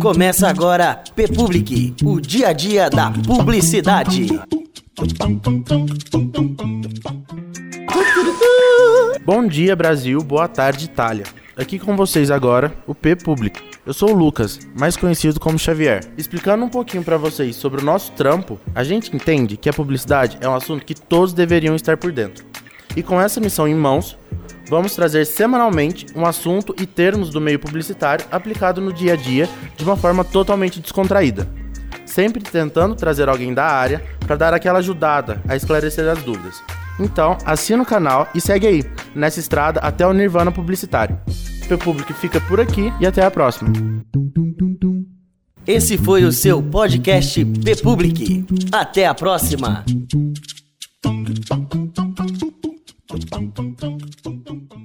Começa agora P-Public, o dia a dia da publicidade. Bom dia, Brasil. Boa tarde, Itália. Aqui com vocês agora, o P Público. Eu sou o Lucas, mais conhecido como Xavier. Explicando um pouquinho para vocês sobre o nosso trampo, a gente entende que a publicidade é um assunto que todos deveriam estar por dentro. E com essa missão em mãos, vamos trazer semanalmente um assunto e termos do meio publicitário aplicado no dia a dia de uma forma totalmente descontraída. Sempre tentando trazer alguém da área para dar aquela ajudada a esclarecer as dúvidas. Então, assina o canal e segue aí, nessa estrada até o Nirvana Publicitário. O público fica por aqui e até a próxima. Esse foi o seu podcast P-Public. Até a próxima. どんどんどん。